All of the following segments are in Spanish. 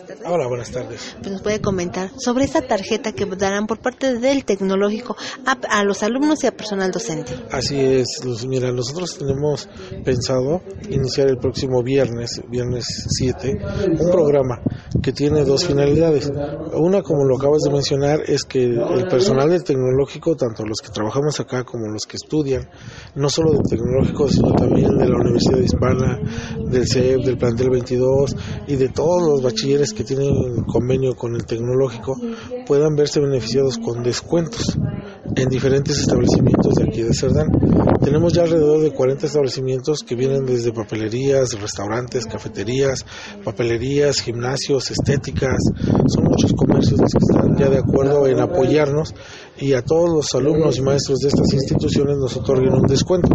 buenas tardes. Hola, buenas tardes. Pues nos puede comentar sobre esta tarjeta que darán por parte del tecnológico a, a los alumnos y a personal docente. Así es, Luz. Mira, nosotros tenemos pensado iniciar el próximo viernes, viernes 7, un programa que tiene dos finalidades. Una, como lo acabas de mencionar, es que el personal del tecnológico, tanto los que trabajamos acá como los que estudian, no solo del tecnológico, sino también de la Universidad Hispana, del CEP, del plantel 22 y de todos los bachilleres que tienen convenio con el tecnológico, puedan verse beneficiados con descuentos en diferentes establecimientos de aquí de Cerdán. Tenemos ya alrededor de 40 establecimientos que vienen desde papelerías, restaurantes, cafeterías, papelerías, gimnasios, estéticas. Son muchos comercios que están ya de acuerdo en apoyarnos y a todos los alumnos y maestros de estas instituciones nos otorguen un descuento.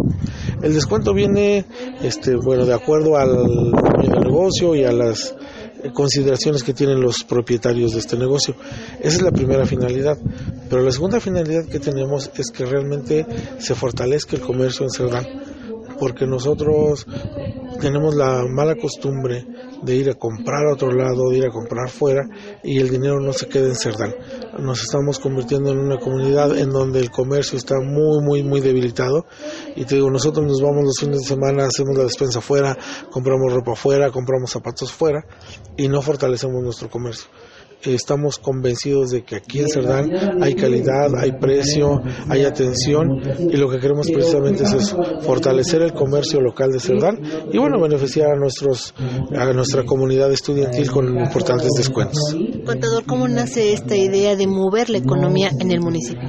El descuento viene, este, bueno, de acuerdo al negocio y a las consideraciones que tienen los propietarios de este negocio. Esa es la primera finalidad. Pero la segunda finalidad que tenemos es que realmente se fortalezca el comercio en Cerdán. Porque nosotros tenemos la mala costumbre de ir a comprar a otro lado, de ir a comprar fuera y el dinero no se queda en Cerdán. Nos estamos convirtiendo en una comunidad en donde el comercio está muy, muy, muy debilitado y te digo, nosotros nos vamos los fines de semana, hacemos la despensa fuera, compramos ropa fuera, compramos zapatos fuera y no fortalecemos nuestro comercio estamos convencidos de que aquí en Cerdán hay calidad, hay precio, hay atención y lo que queremos precisamente es eso, fortalecer el comercio local de Cerdán y bueno, beneficiar a nuestros a nuestra comunidad estudiantil con importantes descuentos. Contador, ¿cómo nace esta idea de mover la economía en el municipio?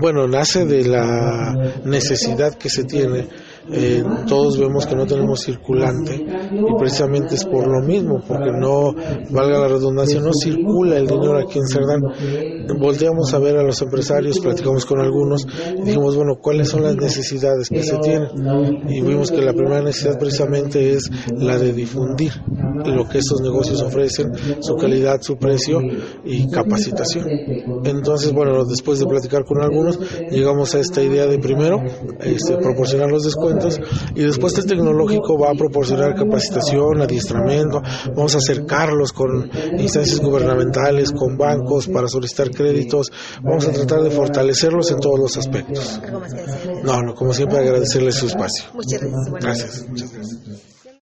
Bueno, nace de la necesidad que se tiene eh, todos vemos que no tenemos circulante y precisamente es por lo mismo, porque no, valga la redundancia, no circula el dinero aquí en Cerdán. Volteamos a ver a los empresarios, platicamos con algunos y dijimos, bueno, ¿cuáles son las necesidades que se tienen? Y vimos que la primera necesidad precisamente es la de difundir lo que estos negocios ofrecen, su calidad, su precio y capacitación. Entonces, bueno, después de platicar con algunos, llegamos a esta idea de primero este, proporcionar los descuentos y después el tecnológico va a proporcionar capacitación, adiestramiento, vamos a acercarlos con instancias gubernamentales, con bancos para solicitar créditos, vamos a tratar de fortalecerlos en todos los aspectos. No, no, como siempre agradecerles su espacio. Muchas gracias. Gracias, muchas gracias.